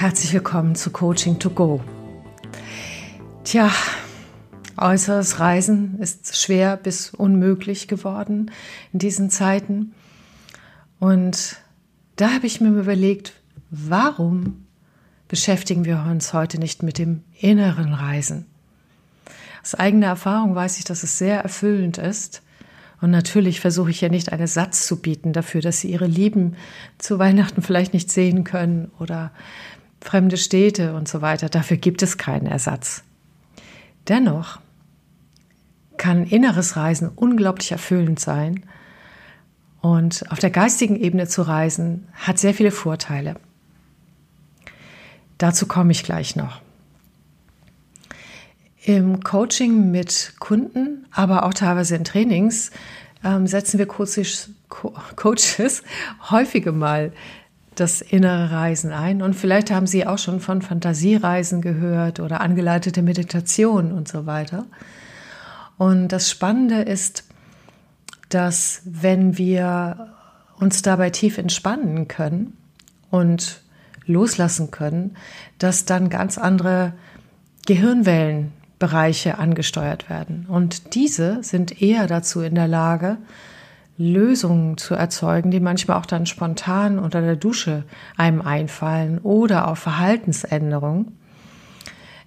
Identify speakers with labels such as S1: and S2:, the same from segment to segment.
S1: Herzlich willkommen zu Coaching to Go. Tja, äußeres Reisen ist schwer bis unmöglich geworden in diesen Zeiten. Und da habe ich mir überlegt, warum beschäftigen wir uns heute nicht mit dem inneren Reisen? Aus eigener Erfahrung weiß ich, dass es sehr erfüllend ist. Und natürlich versuche ich ja nicht einen Satz zu bieten dafür, dass sie ihre Lieben zu Weihnachten vielleicht nicht sehen können oder fremde Städte und so weiter. Dafür gibt es keinen Ersatz. Dennoch kann inneres Reisen unglaublich erfüllend sein. Und auf der geistigen Ebene zu reisen hat sehr viele Vorteile. Dazu komme ich gleich noch. Im Coaching mit Kunden, aber auch teilweise in Trainings, ähm, setzen wir Coaches, Coaches häufige mal das innere Reisen ein. Und vielleicht haben Sie auch schon von Fantasiereisen gehört oder angeleitete Meditation und so weiter. Und das Spannende ist, dass wenn wir uns dabei tief entspannen können und loslassen können, dass dann ganz andere Gehirnwellen Bereiche angesteuert werden. Und diese sind eher dazu in der Lage, Lösungen zu erzeugen, die manchmal auch dann spontan unter der Dusche einem einfallen oder auf Verhaltensänderungen.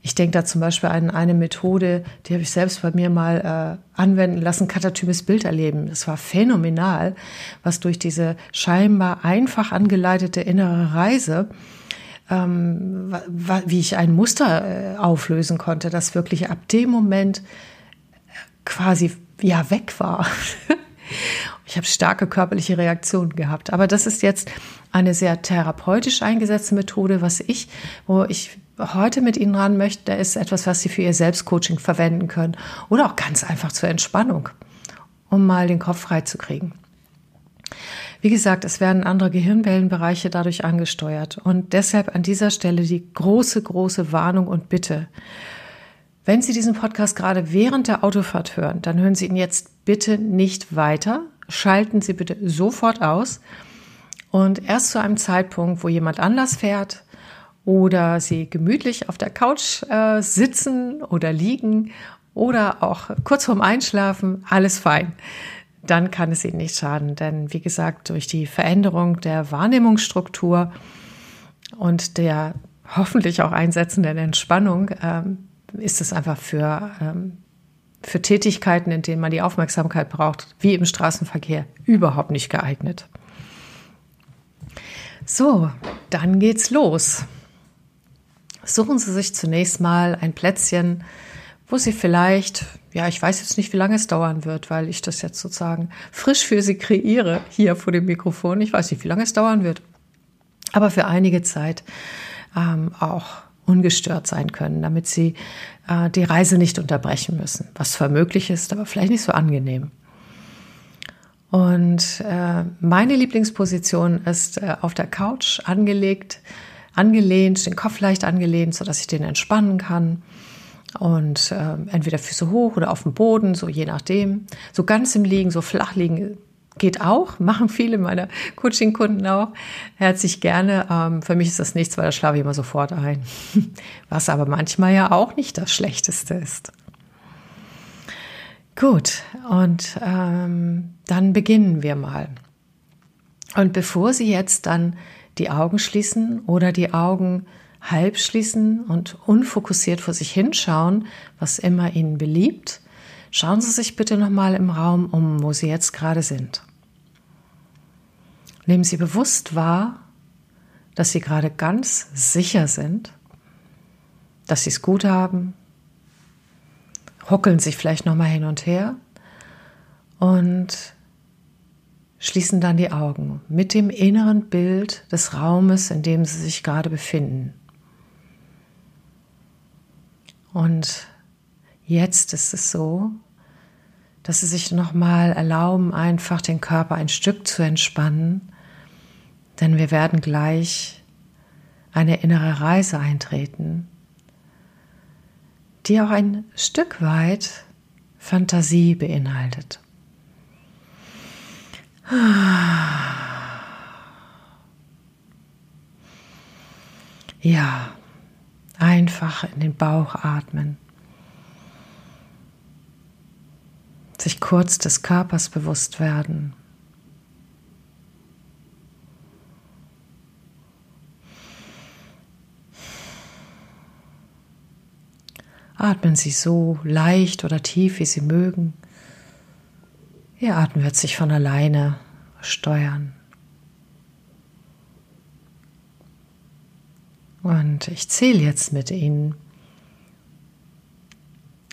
S1: Ich denke da zum Beispiel an eine Methode, die habe ich selbst bei mir mal äh, anwenden lassen, katatymes Bild erleben. Das war phänomenal, was durch diese scheinbar einfach angeleitete innere Reise ähm, wie ich ein Muster äh, auflösen konnte, das wirklich ab dem Moment quasi ja weg war. ich habe starke körperliche Reaktionen gehabt. Aber das ist jetzt eine sehr therapeutisch eingesetzte Methode, was ich, wo ich heute mit Ihnen ran möchte, ist etwas, was Sie für Ihr Selbstcoaching verwenden können oder auch ganz einfach zur Entspannung, um mal den Kopf frei zu kriegen. Wie gesagt, es werden andere Gehirnwellenbereiche dadurch angesteuert. Und deshalb an dieser Stelle die große, große Warnung und Bitte. Wenn Sie diesen Podcast gerade während der Autofahrt hören, dann hören Sie ihn jetzt bitte nicht weiter. Schalten Sie bitte sofort aus. Und erst zu einem Zeitpunkt, wo jemand anders fährt oder Sie gemütlich auf der Couch äh, sitzen oder liegen oder auch kurz vorm Einschlafen, alles fein dann kann es ihnen nicht schaden. Denn wie gesagt, durch die Veränderung der Wahrnehmungsstruktur und der hoffentlich auch einsetzenden Entspannung ähm, ist es einfach für, ähm, für Tätigkeiten, in denen man die Aufmerksamkeit braucht, wie im Straßenverkehr, überhaupt nicht geeignet. So, dann geht's los. Suchen Sie sich zunächst mal ein Plätzchen, wo Sie vielleicht ja, ich weiß jetzt nicht, wie lange es dauern wird, weil ich das jetzt sozusagen frisch für Sie kreiere hier vor dem Mikrofon. Ich weiß nicht, wie lange es dauern wird. Aber für einige Zeit ähm, auch ungestört sein können, damit Sie äh, die Reise nicht unterbrechen müssen, was zwar möglich ist, aber vielleicht nicht so angenehm. Und äh, meine Lieblingsposition ist äh, auf der Couch angelegt, angelehnt, den Kopf leicht angelehnt, sodass ich den entspannen kann und äh, entweder Füße hoch oder auf dem Boden, so je nachdem. So ganz im Liegen, so flach liegen geht auch, machen viele meiner Coaching-Kunden auch. Herzlich gerne. Ähm, für mich ist das nichts, weil da schlafe ich immer sofort ein. Was aber manchmal ja auch nicht das Schlechteste ist. Gut, und ähm, dann beginnen wir mal. Und bevor Sie jetzt dann die Augen schließen oder die Augen halb schließen und unfokussiert vor sich hinschauen, was immer Ihnen beliebt, schauen Sie sich bitte nochmal im Raum um, wo Sie jetzt gerade sind. Nehmen Sie bewusst wahr, dass Sie gerade ganz sicher sind, dass Sie es gut haben, ruckeln sich vielleicht nochmal hin und her und schließen dann die Augen mit dem inneren Bild des Raumes, in dem Sie sich gerade befinden. Und jetzt ist es so, dass sie sich nochmal erlauben, einfach den Körper ein Stück zu entspannen, denn wir werden gleich eine innere Reise eintreten, die auch ein Stück weit Fantasie beinhaltet. Ja, einfach in den Bauch atmen. Sich kurz des Körpers bewusst werden. Atmen Sie so leicht oder tief, wie Sie mögen. Ihr Atem wird sich von alleine steuern. Und ich zähle jetzt mit Ihnen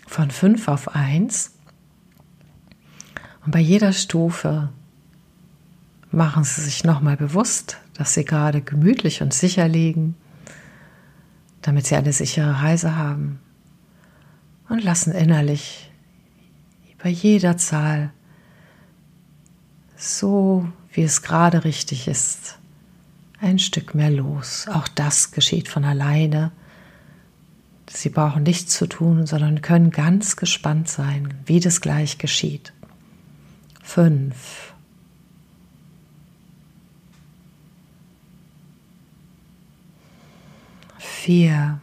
S1: von 5 auf 1. Und bei jeder Stufe machen Sie sich nochmal bewusst, dass Sie gerade gemütlich und sicher liegen, damit Sie eine sichere Reise haben. Und lassen innerlich bei jeder Zahl so, wie es gerade richtig ist, ein Stück mehr los. Auch das geschieht von alleine. Sie brauchen nichts zu tun, sondern können ganz gespannt sein, wie das gleich geschieht. Fünf. Vier.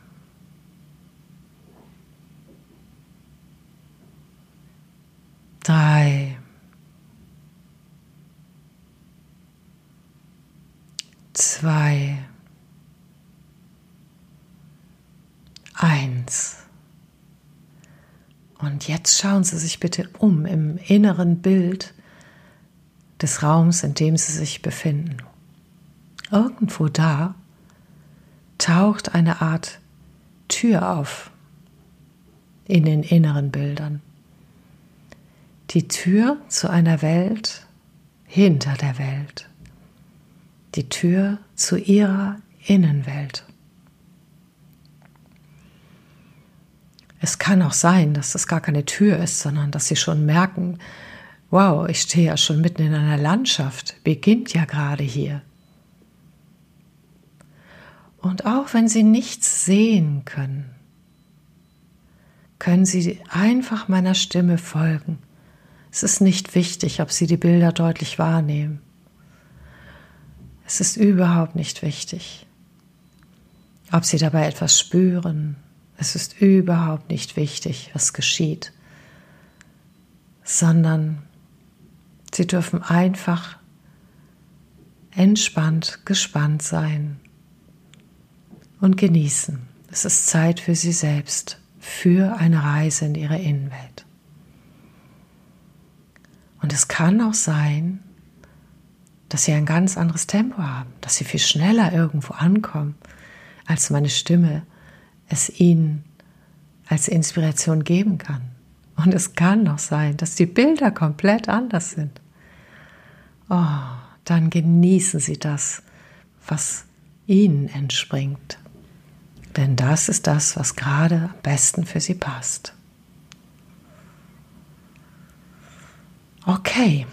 S1: Drei. zwei, eins. Und jetzt schauen Sie sich bitte um im inneren Bild des Raums, in dem Sie sich befinden. Irgendwo da taucht eine Art Tür auf in den inneren Bildern. Die Tür zu einer Welt hinter der Welt die Tür zu ihrer Innenwelt. Es kann auch sein, dass das gar keine Tür ist, sondern dass sie schon merken, wow, ich stehe ja schon mitten in einer Landschaft, beginnt ja gerade hier. Und auch wenn sie nichts sehen können, können sie einfach meiner Stimme folgen. Es ist nicht wichtig, ob sie die Bilder deutlich wahrnehmen. Es ist überhaupt nicht wichtig, ob Sie dabei etwas spüren. Es ist überhaupt nicht wichtig, was geschieht, sondern Sie dürfen einfach entspannt, gespannt sein und genießen. Es ist Zeit für Sie selbst, für eine Reise in Ihre Innenwelt. Und es kann auch sein, dass sie ein ganz anderes Tempo haben, dass sie viel schneller irgendwo ankommen, als meine Stimme es ihnen als Inspiration geben kann. Und es kann noch sein, dass die Bilder komplett anders sind. Oh, dann genießen Sie das, was Ihnen entspringt. Denn das ist das, was gerade am besten für Sie passt. Okay.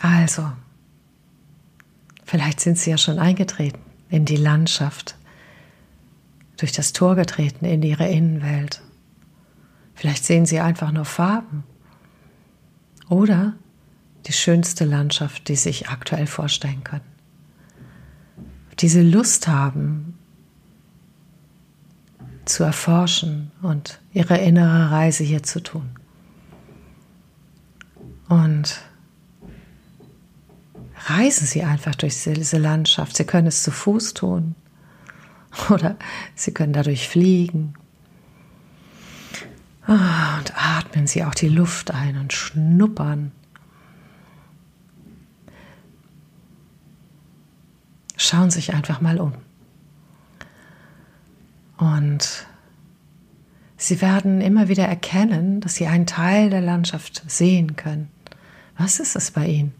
S1: Also, vielleicht sind Sie ja schon eingetreten in die Landschaft, durch das Tor getreten in Ihre Innenwelt. Vielleicht sehen Sie einfach nur Farben oder die schönste Landschaft, die sich aktuell vorstellen können. Diese Lust haben, zu erforschen und ihre innere Reise hier zu tun. Und reisen Sie einfach durch diese Landschaft. Sie können es zu Fuß tun oder Sie können dadurch fliegen. Ah, und atmen Sie auch die Luft ein und schnuppern. Schauen sich einfach mal um. Und Sie werden immer wieder erkennen, dass Sie einen Teil der Landschaft sehen können. Was ist es bei Ihnen?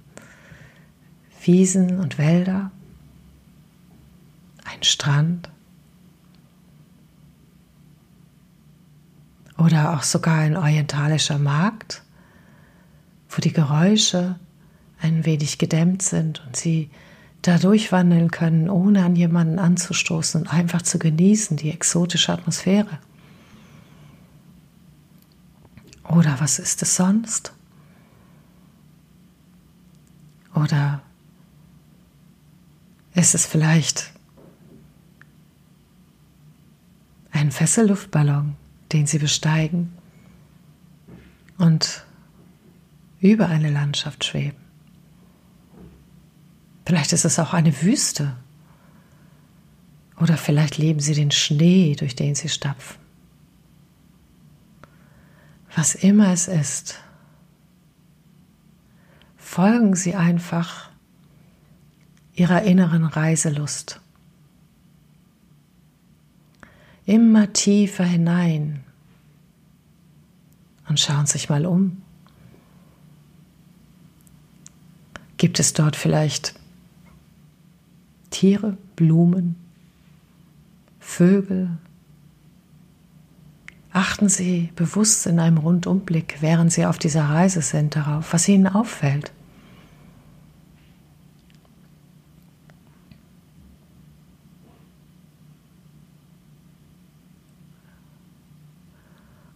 S1: Wiesen und Wälder, ein Strand oder auch sogar ein orientalischer Markt, wo die Geräusche ein wenig gedämmt sind und sie da durchwandeln können, ohne an jemanden anzustoßen und einfach zu genießen, die exotische Atmosphäre. Oder was ist es sonst? Oder ist es vielleicht ein Fesselluftballon, den Sie besteigen und über eine Landschaft schweben? Vielleicht ist es auch eine Wüste. Oder vielleicht leben Sie den Schnee, durch den Sie stapfen. Was immer es ist, folgen Sie einfach Ihrer inneren Reiselust. Immer tiefer hinein und schauen sich mal um. Gibt es dort vielleicht Tiere, Blumen, Vögel? Achten Sie bewusst in einem Rundumblick, während Sie auf dieser Reise sind, darauf, was Ihnen auffällt.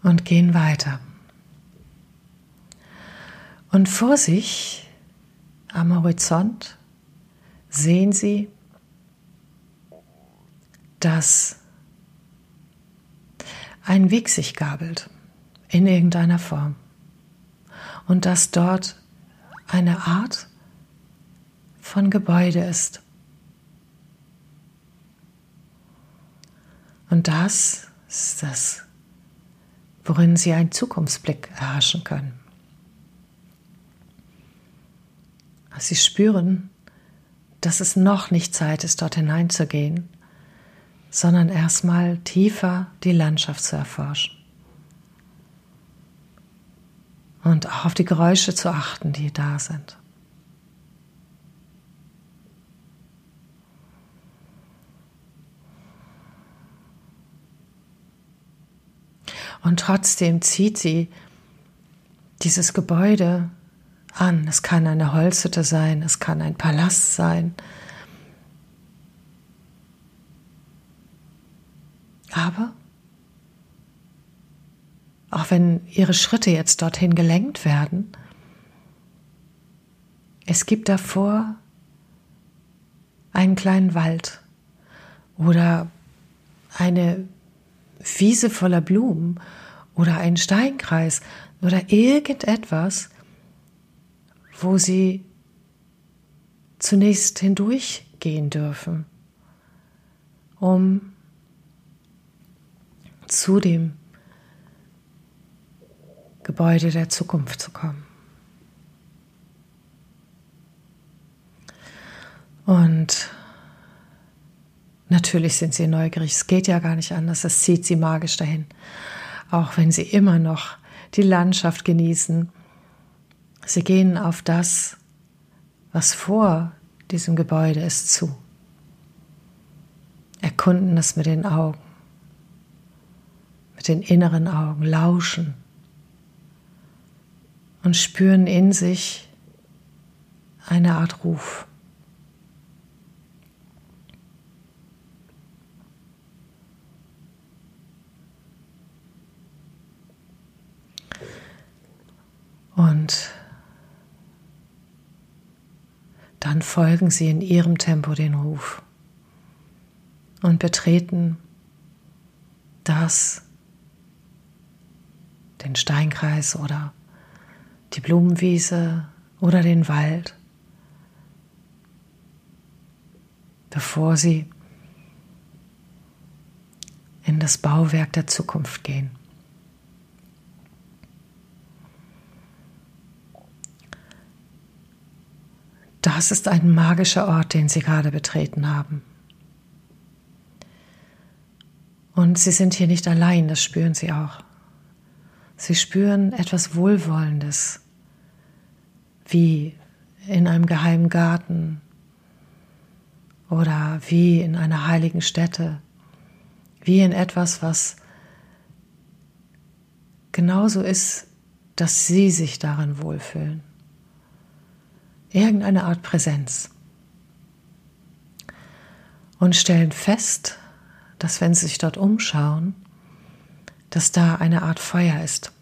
S1: Und gehen weiter. Und vor sich am Horizont sehen Sie, dass ein Weg sich gabelt in irgendeiner Form und dass dort eine Art von Gebäude ist. Und das ist das, worin Sie einen Zukunftsblick erhaschen können. Sie spüren, dass es noch nicht Zeit ist, dort hineinzugehen, sondern erstmal tiefer die Landschaft zu erforschen. Und auch auf die Geräusche zu achten, die da sind. Und trotzdem zieht sie dieses Gebäude an. Es kann eine Holzhütte sein, es kann ein Palast sein. Aber? Auch wenn ihre Schritte jetzt dorthin gelenkt werden, es gibt davor einen kleinen Wald oder eine Wiese voller Blumen oder einen Steinkreis oder irgendetwas, wo sie zunächst hindurchgehen dürfen, um zu dem Gebäude der Zukunft zu kommen. Und natürlich sind sie neugierig, es geht ja gar nicht anders, es zieht sie magisch dahin, auch wenn sie immer noch die Landschaft genießen. Sie gehen auf das, was vor diesem Gebäude ist, zu. Erkunden es mit den Augen, mit den inneren Augen, lauschen und spüren in sich eine Art Ruf. Und dann folgen sie in ihrem Tempo den Ruf und betreten das, den Steinkreis oder die Blumenwiese oder den Wald, bevor sie in das Bauwerk der Zukunft gehen. Das ist ein magischer Ort, den Sie gerade betreten haben. Und Sie sind hier nicht allein, das spüren Sie auch. Sie spüren etwas Wohlwollendes, wie in einem geheimen Garten oder wie in einer heiligen Stätte, wie in etwas, was genauso ist, dass Sie sich darin wohlfühlen. Irgendeine Art Präsenz. Und stellen fest, dass wenn sie sich dort umschauen, dass da eine Art Feuer ist.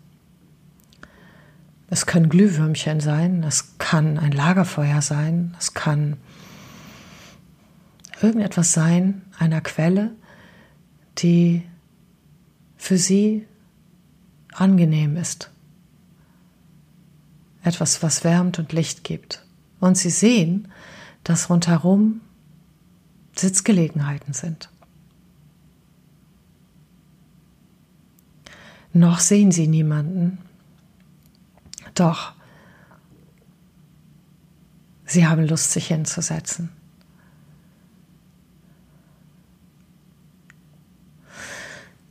S1: Es können Glühwürmchen sein, es kann ein Lagerfeuer sein, es kann irgendetwas sein, einer Quelle, die für sie angenehm ist. Etwas, was wärmt und Licht gibt. Und sie sehen, dass rundherum Sitzgelegenheiten sind. Noch sehen sie niemanden, doch sie haben Lust, sich hinzusetzen.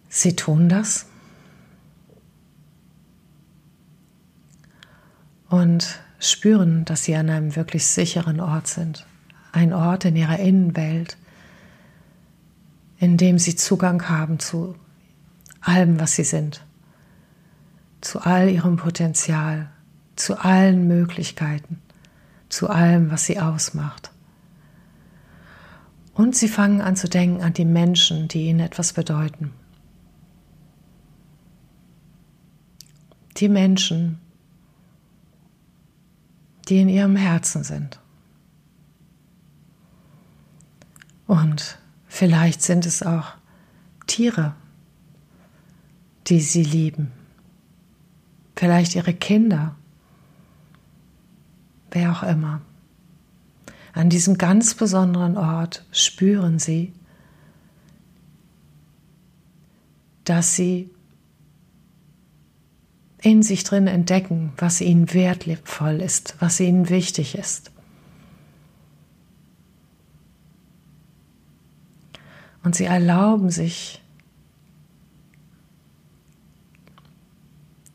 S1: Sie tun das und spüren, dass sie an einem wirklich sicheren Ort sind. Ein Ort in ihrer Innenwelt, in dem sie Zugang haben zu allem, was sie sind, zu all ihrem Potenzial, zu allen Möglichkeiten, zu allem, was sie ausmacht. Und sie fangen an zu denken an die Menschen, die ihnen etwas bedeuten. Die Menschen, die in ihrem Herzen sind. Und vielleicht sind es auch Tiere, die sie lieben. Vielleicht ihre Kinder. Wer auch immer. An diesem ganz besonderen Ort spüren sie, dass sie in sich drin entdecken, was ihnen wertvoll ist, was ihnen wichtig ist. Und sie erlauben sich,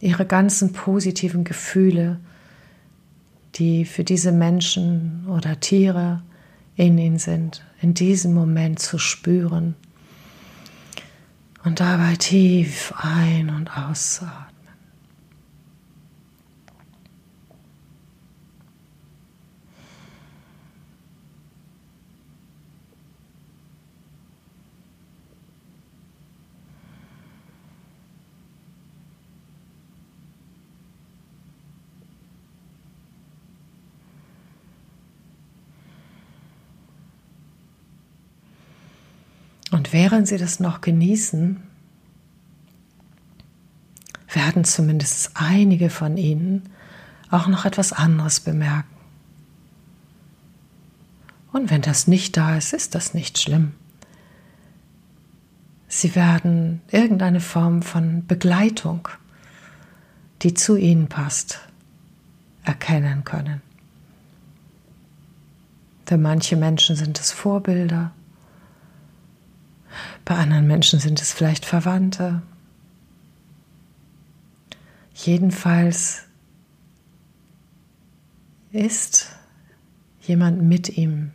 S1: ihre ganzen positiven Gefühle, die für diese Menschen oder Tiere in ihnen sind, in diesem Moment zu spüren und dabei tief ein- und auszuatmen. Und während sie das noch genießen, werden zumindest einige von ihnen auch noch etwas anderes bemerken. Und wenn das nicht da ist, ist das nicht schlimm. Sie werden irgendeine Form von Begleitung, die zu ihnen passt, erkennen können. Für manche Menschen sind es Vorbilder, bei anderen Menschen sind es vielleicht Verwandte. Jedenfalls ist jemand mit ihm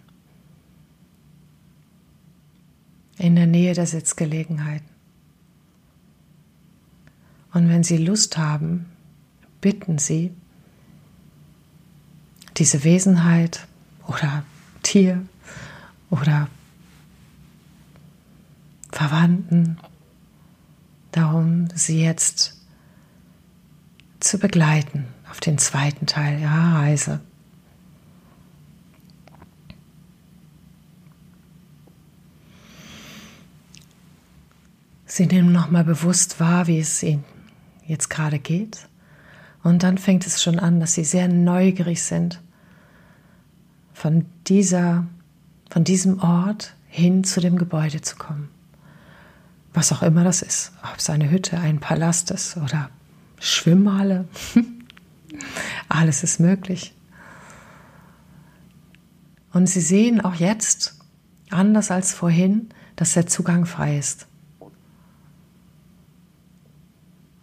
S1: in der Nähe der Sitzgelegenheit. Und wenn Sie Lust haben, bitten Sie diese Wesenheit oder Tier oder Verwandten darum, sie jetzt zu begleiten auf den zweiten Teil ihrer Reise. Sie nehmen nochmal bewusst wahr, wie es ihnen jetzt gerade geht. Und dann fängt es schon an, dass sie sehr neugierig sind von dieser, von diesem Ort hin zu dem Gebäude zu kommen was auch immer das ist, ob es eine Hütte, ein Palast ist oder Schwimmhalle, alles ist möglich. Und Sie sehen auch jetzt, anders als vorhin, dass der Zugang frei ist.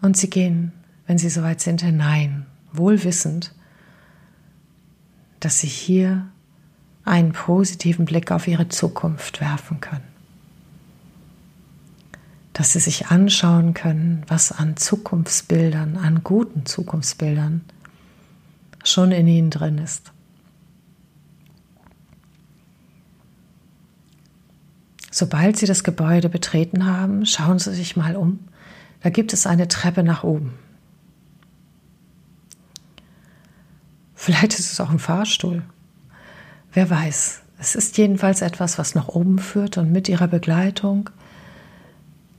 S1: Und Sie gehen, wenn Sie soweit sind, hinein, wohl wissend, dass Sie hier einen positiven Blick auf Ihre Zukunft werfen können dass sie sich anschauen können, was an Zukunftsbildern, an guten Zukunftsbildern schon in ihnen drin ist. Sobald Sie das Gebäude betreten haben, schauen Sie sich mal um. Da gibt es eine Treppe nach oben. Vielleicht ist es auch ein Fahrstuhl. Wer weiß. Es ist jedenfalls etwas, was nach oben führt und mit Ihrer Begleitung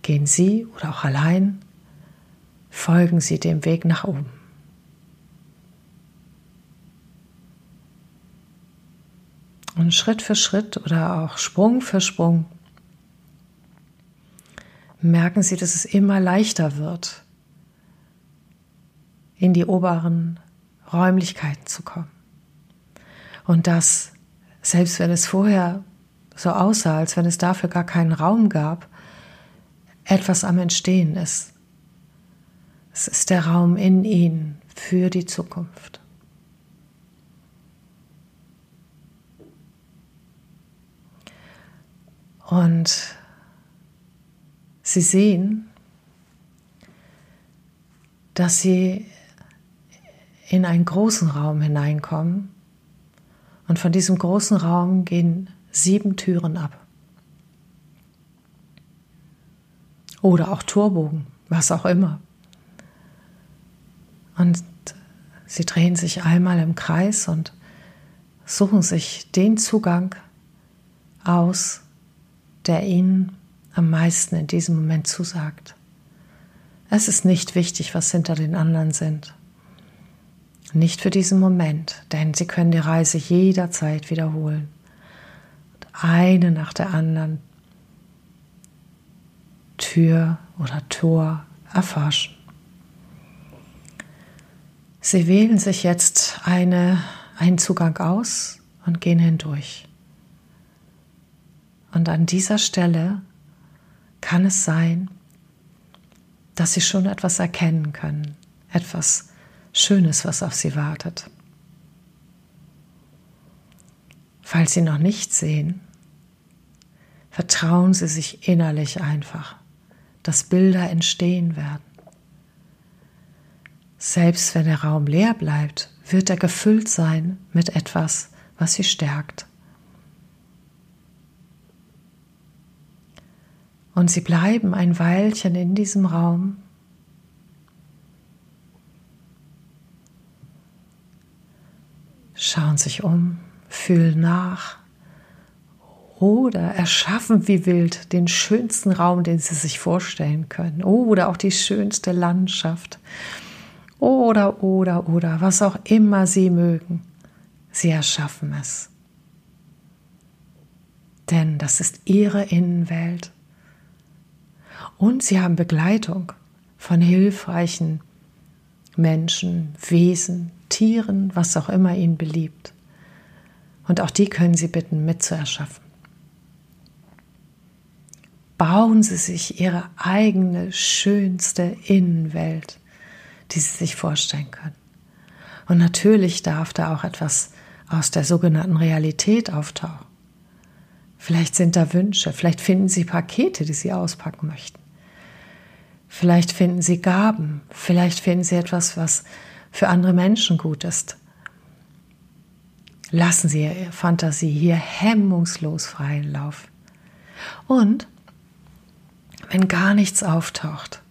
S1: gehen Sie oder auch allein, folgen Sie dem Weg nach oben. Und Schritt für Schritt oder auch Sprung für Sprung merken Sie, dass es immer leichter wird, in die oberen Räumlichkeiten zu kommen. Und dass, selbst wenn es vorher so aussah, als wenn es dafür gar keinen Raum gab, etwas am Entstehen ist. Es ist der Raum in Ihnen für die Zukunft. Und Sie sehen, dass Sie in einen großen Raum hineinkommen und von diesem großen Raum gehen sieben Türen ab. Oder auch Torbogen, was auch immer. Und sie drehen sich einmal im Kreis und suchen sich den Zugang aus, der ihnen am meisten in diesem Moment zusagt. Es ist nicht wichtig, was hinter den anderen sind. Nicht für diesen Moment, denn sie können die Reise jederzeit wiederholen. Und eine nach der anderen Tür oder Tor erforschen. Sie wählen sich jetzt eine, einen Zugang aus und gehen hindurch. Und an dieser Stelle kann es sein, dass Sie schon etwas erkennen können, etwas Schönes, was auf Sie wartet. Falls Sie noch nichts sehen, vertrauen Sie sich innerlich einfach, dass Bilder entstehen werden. Selbst wenn der Raum leer bleibt, wird er gefüllt sein mit etwas, was Sie stärkt. Und sie bleiben ein Weilchen in diesem Raum. Schauen sich um, fühlen nach oder erschaffen wie wild den schönsten Raum, den sie sich vorstellen können oder auch die schönste Landschaft oder oder oder was auch immer sie mögen. Sie erschaffen es. Denn das ist ihre Innenwelt und sie haben Begleitung von hilfreichen Menschen, Wesen, Tieren, was auch immer ihnen beliebt. Und auch die können Sie bitten, mitzuerschaffen. Bauen Sie sich Ihre eigene schönste Innenwelt, die Sie sich vorstellen können. Und natürlich darf da auch etwas aus der sogenannten Realität auftauchen. Vielleicht sind da Wünsche, vielleicht finden Sie Pakete, die Sie auspacken möchten. Vielleicht finden Sie Gaben, vielleicht finden Sie etwas, was für andere Menschen gut ist. Lassen Sie Ihre Fantasie hier hemmungslos freien Lauf. Und wenn gar nichts auftaucht,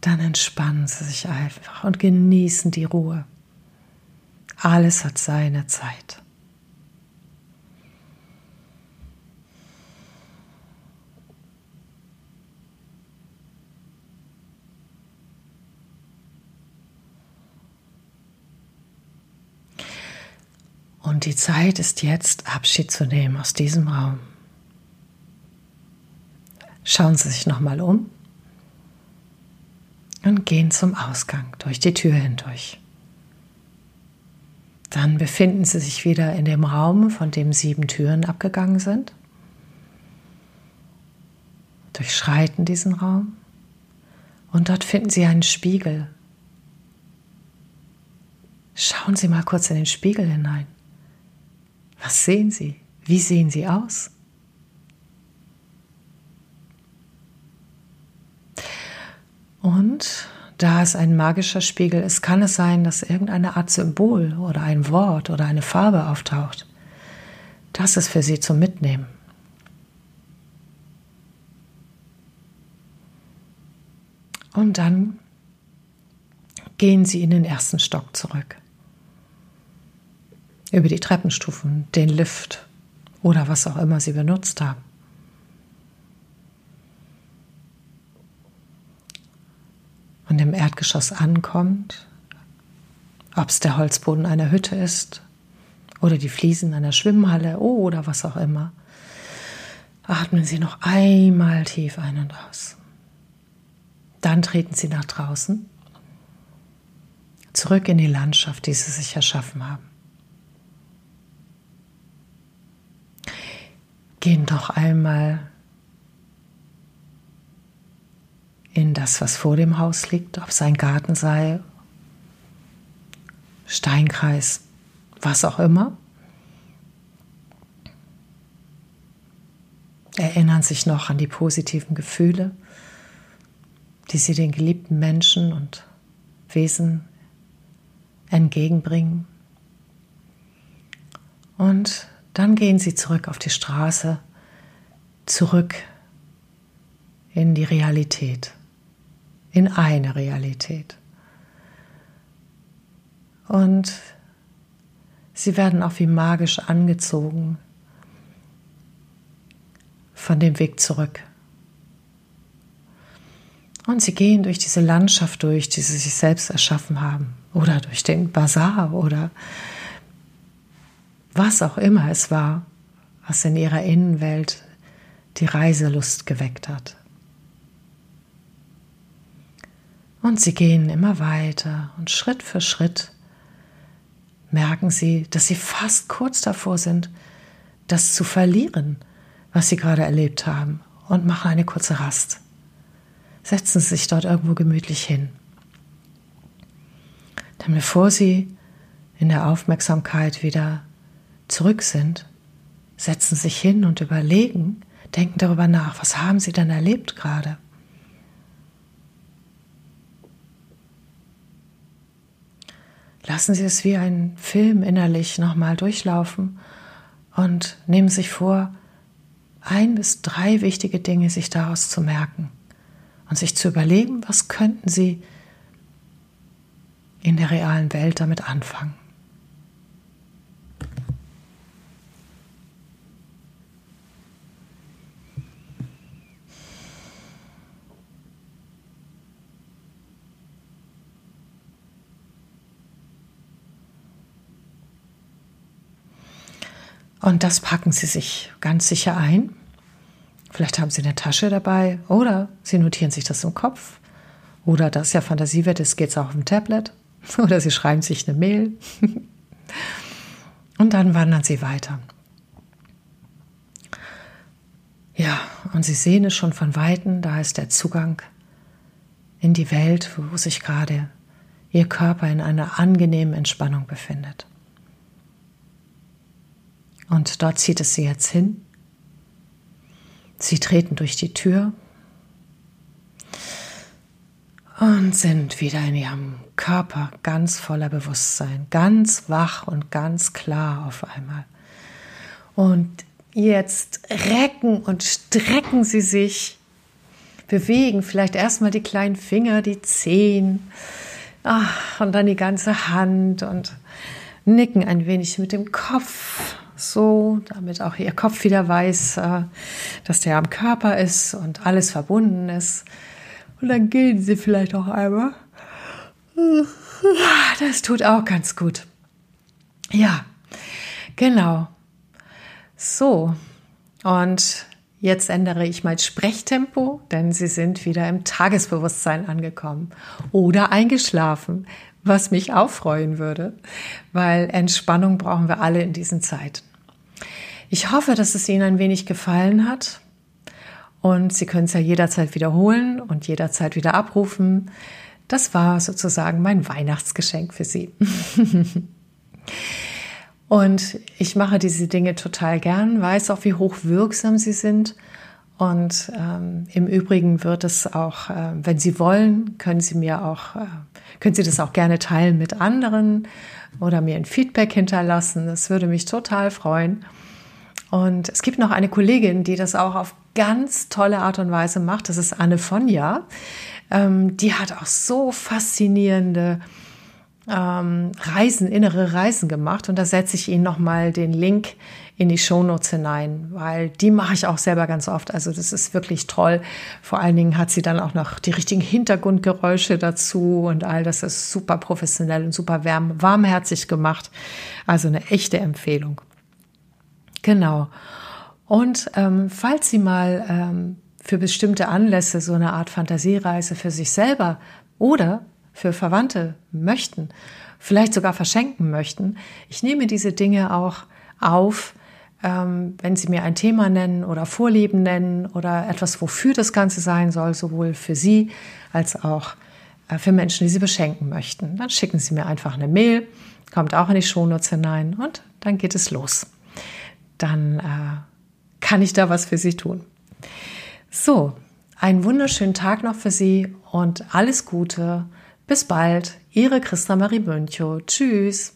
S1: dann entspannen Sie sich einfach und genießen die Ruhe. Alles hat seine Zeit. Und die Zeit ist jetzt, Abschied zu nehmen aus diesem Raum. Schauen Sie sich nochmal um und gehen zum Ausgang durch die Tür hindurch. Dann befinden Sie sich wieder in dem Raum, von dem sieben Türen abgegangen sind. Durchschreiten diesen Raum und dort finden Sie einen Spiegel. Schauen Sie mal kurz in den Spiegel hinein. Was sehen Sie? Wie sehen Sie aus? Und da es ein magischer Spiegel ist, kann es sein, dass irgendeine Art Symbol oder ein Wort oder eine Farbe auftaucht. Das ist für Sie zum Mitnehmen. Und dann gehen Sie in den ersten Stock zurück über die Treppenstufen, den Lift oder was auch immer Sie benutzt haben. Und im Erdgeschoss ankommt, ob es der Holzboden einer Hütte ist oder die Fliesen einer Schwimmhalle oder was auch immer, atmen Sie noch einmal tief ein und aus. Dann treten Sie nach draußen, zurück in die Landschaft, die Sie sich erschaffen haben. Gehen doch einmal in das, was vor dem Haus liegt, ob es ein Garten sei, Steinkreis, was auch immer. Erinnern sich noch an die positiven Gefühle, die sie den geliebten Menschen und Wesen entgegenbringen. Und dann gehen sie zurück auf die Straße, zurück in die Realität, in eine Realität. Und sie werden auch wie magisch angezogen von dem Weg zurück. Und sie gehen durch diese Landschaft durch, die sie sich selbst erschaffen haben, oder durch den Bazar oder was auch immer es war, was in ihrer Innenwelt die Reiselust geweckt hat. Und sie gehen immer weiter und Schritt für Schritt merken sie, dass sie fast kurz davor sind, das zu verlieren, was sie gerade erlebt haben, und machen eine kurze Rast. Setzen Sie sich dort irgendwo gemütlich hin. Denn bevor Sie in der Aufmerksamkeit wieder zurück sind, setzen sich hin und überlegen, denken darüber nach, was haben Sie denn erlebt gerade? Lassen Sie es wie ein Film innerlich nochmal durchlaufen und nehmen sich vor, ein bis drei wichtige Dinge sich daraus zu merken und sich zu überlegen, was könnten Sie in der realen Welt damit anfangen. Und das packen Sie sich ganz sicher ein. Vielleicht haben Sie eine Tasche dabei oder Sie notieren sich das im Kopf. Oder das ja Fantasie wird, es geht auch auf dem Tablet. Oder Sie schreiben sich eine Mail. Und dann wandern Sie weiter. Ja, und Sie sehen es schon von Weitem, da ist der Zugang in die Welt, wo sich gerade Ihr Körper in einer angenehmen Entspannung befindet. Und dort zieht es sie jetzt hin. Sie treten durch die Tür und sind wieder in ihrem Körper ganz voller Bewusstsein, ganz wach und ganz klar auf einmal. Und jetzt recken und strecken sie sich, bewegen vielleicht erstmal die kleinen Finger, die Zehen ach, und dann die ganze Hand und nicken ein wenig mit dem Kopf so, damit auch Ihr Kopf wieder weiß, äh, dass der am Körper ist und alles verbunden ist. Und dann gehen Sie vielleicht auch einmal. Das tut auch ganz gut. Ja, genau. So, und jetzt ändere ich mein Sprechtempo, denn Sie sind wieder im Tagesbewusstsein angekommen oder eingeschlafen, was mich auch freuen würde, weil Entspannung brauchen wir alle in diesen Zeiten. Ich hoffe, dass es Ihnen ein wenig gefallen hat und Sie können es ja jederzeit wiederholen und jederzeit wieder abrufen. Das war sozusagen mein Weihnachtsgeschenk für Sie. und ich mache diese Dinge total gern, weiß auch, wie hochwirksam sie sind. Und ähm, im Übrigen wird es auch, äh, wenn Sie wollen, können Sie mir auch, äh, können Sie das auch gerne teilen mit anderen oder mir ein Feedback hinterlassen. Das würde mich total freuen. Und es gibt noch eine Kollegin, die das auch auf ganz tolle Art und Weise macht. Das ist Anne Fonja. Ähm, die hat auch so faszinierende ähm, Reisen, innere Reisen gemacht und da setze ich Ihnen nochmal den Link in die Shownotes hinein, weil die mache ich auch selber ganz oft. Also das ist wirklich toll. Vor allen Dingen hat sie dann auch noch die richtigen Hintergrundgeräusche dazu und all das ist super professionell und super warm, warmherzig gemacht. Also eine echte Empfehlung. Genau. Und ähm, falls Sie mal ähm, für bestimmte Anlässe so eine Art Fantasiereise für sich selber oder für Verwandte möchten, vielleicht sogar verschenken möchten, ich nehme diese Dinge auch auf, ähm, wenn Sie mir ein Thema nennen oder Vorlieben nennen oder etwas, wofür das Ganze sein soll, sowohl für Sie als auch äh, für Menschen, die Sie beschenken möchten. Dann schicken Sie mir einfach eine Mail, kommt auch in die Shownotes hinein und dann geht es los. Dann äh, kann ich da was für Sie tun. So, einen wunderschönen Tag noch für Sie und alles Gute. Bis bald, Ihre Christa Marie Möncho. Tschüss.